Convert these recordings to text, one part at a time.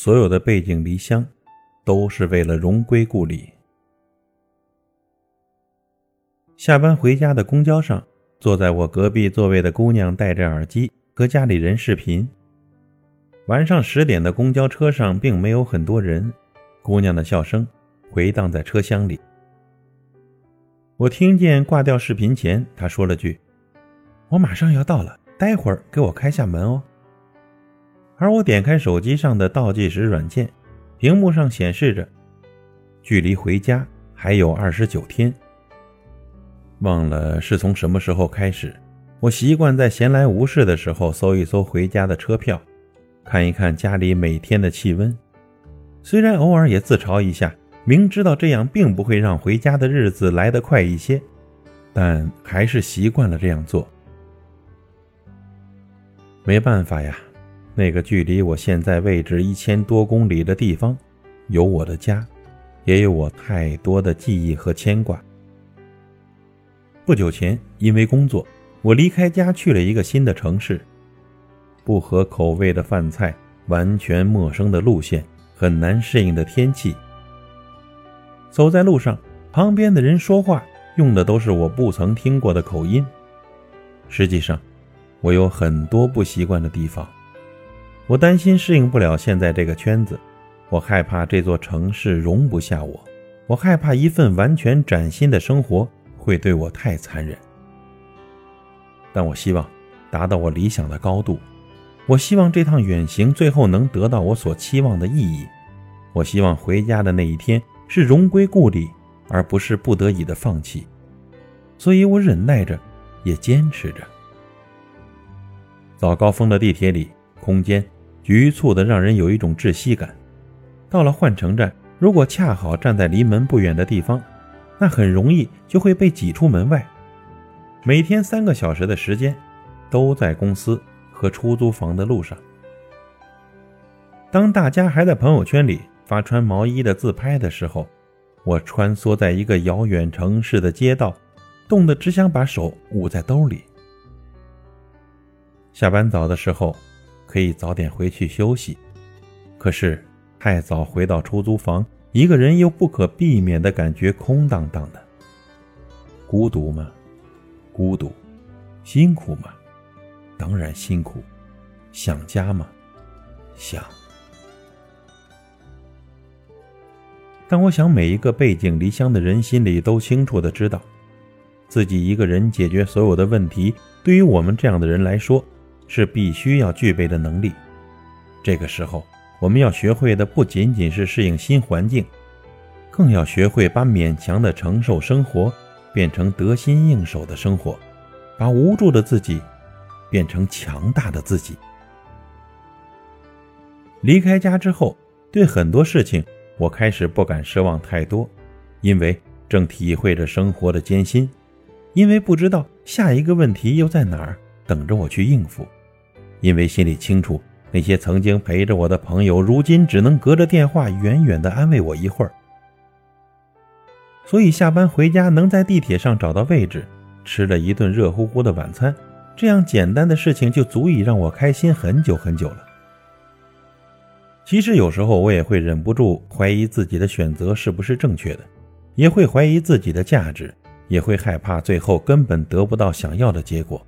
所有的背井离乡，都是为了荣归故里。下班回家的公交上，坐在我隔壁座位的姑娘戴着耳机和家里人视频。晚上十点的公交车上并没有很多人，姑娘的笑声回荡在车厢里。我听见挂掉视频前，她说了句：“我马上要到了，待会儿给我开下门哦。”而我点开手机上的倒计时软件，屏幕上显示着，距离回家还有二十九天。忘了是从什么时候开始，我习惯在闲来无事的时候搜一搜回家的车票。看一看家里每天的气温，虽然偶尔也自嘲一下，明知道这样并不会让回家的日子来得快一些，但还是习惯了这样做。没办法呀，那个距离我现在位置一千多公里的地方，有我的家，也有我太多的记忆和牵挂。不久前，因为工作，我离开家去了一个新的城市。不合口味的饭菜，完全陌生的路线，很难适应的天气。走在路上，旁边的人说话用的都是我不曾听过的口音。实际上，我有很多不习惯的地方。我担心适应不了现在这个圈子，我害怕这座城市容不下我，我害怕一份完全崭新的生活会对我太残忍。但我希望达到我理想的高度。我希望这趟远行最后能得到我所期望的意义。我希望回家的那一天是荣归故里，而不是不得已的放弃。所以我忍耐着，也坚持着。早高峰的地铁里，空间局促的让人有一种窒息感。到了换乘站，如果恰好站在离门不远的地方，那很容易就会被挤出门外。每天三个小时的时间，都在公司。和出租房的路上，当大家还在朋友圈里发穿毛衣的自拍的时候，我穿梭在一个遥远城市的街道，冻得只想把手捂在兜里。下班早的时候，可以早点回去休息，可是太早回到出租房，一个人又不可避免的感觉空荡荡的。孤独吗？孤独。辛苦吗？当然辛苦，想家吗？想。但我想，每一个背井离乡的人心里都清楚的知道，自己一个人解决所有的问题，对于我们这样的人来说，是必须要具备的能力。这个时候，我们要学会的不仅仅是适应新环境，更要学会把勉强的承受生活变成得心应手的生活，把无助的自己。变成强大的自己。离开家之后，对很多事情我开始不敢奢望太多，因为正体会着生活的艰辛，因为不知道下一个问题又在哪儿等着我去应付，因为心里清楚那些曾经陪着我的朋友，如今只能隔着电话远远的安慰我一会儿。所以下班回家能在地铁上找到位置，吃了一顿热乎乎的晚餐。这样简单的事情就足以让我开心很久很久了。其实有时候我也会忍不住怀疑自己的选择是不是正确的，也会怀疑自己的价值，也会害怕最后根本得不到想要的结果。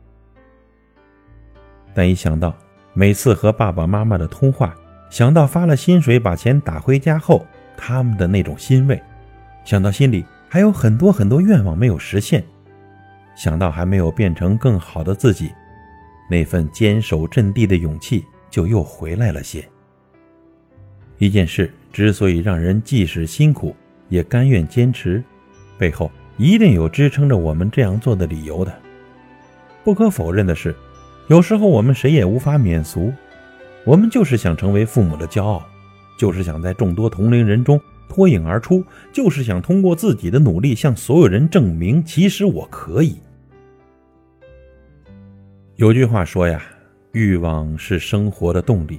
但一想到每次和爸爸妈妈的通话，想到发了薪水把钱打回家后他们的那种欣慰，想到心里还有很多很多愿望没有实现。想到还没有变成更好的自己，那份坚守阵地的勇气就又回来了些。一件事之所以让人即使辛苦也甘愿坚持，背后一定有支撑着我们这样做的理由的。不可否认的是，有时候我们谁也无法免俗，我们就是想成为父母的骄傲，就是想在众多同龄人中。脱颖而出，就是想通过自己的努力向所有人证明，其实我可以。有句话说呀，欲望是生活的动力。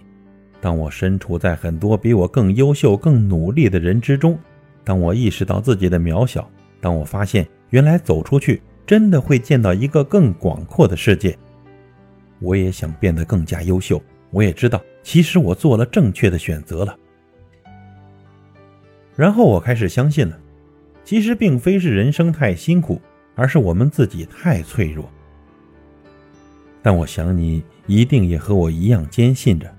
当我身处在很多比我更优秀、更努力的人之中，当我意识到自己的渺小，当我发现原来走出去真的会见到一个更广阔的世界，我也想变得更加优秀。我也知道，其实我做了正确的选择了。然后我开始相信了，其实并非是人生太辛苦，而是我们自己太脆弱。但我想你一定也和我一样坚信着，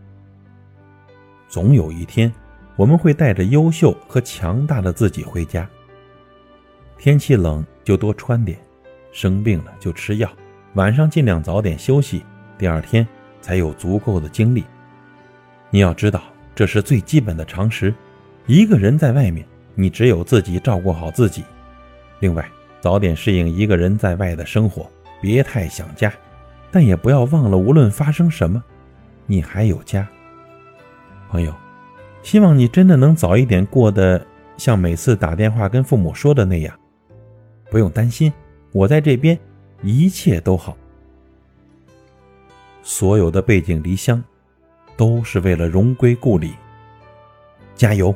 总有一天，我们会带着优秀和强大的自己回家。天气冷就多穿点，生病了就吃药，晚上尽量早点休息，第二天才有足够的精力。你要知道，这是最基本的常识。一个人在外面，你只有自己照顾好自己。另外，早点适应一个人在外的生活，别太想家。但也不要忘了，无论发生什么，你还有家。朋友，希望你真的能早一点过得像每次打电话跟父母说的那样，不用担心，我在这边，一切都好。所有的背井离乡，都是为了荣归故里。加油！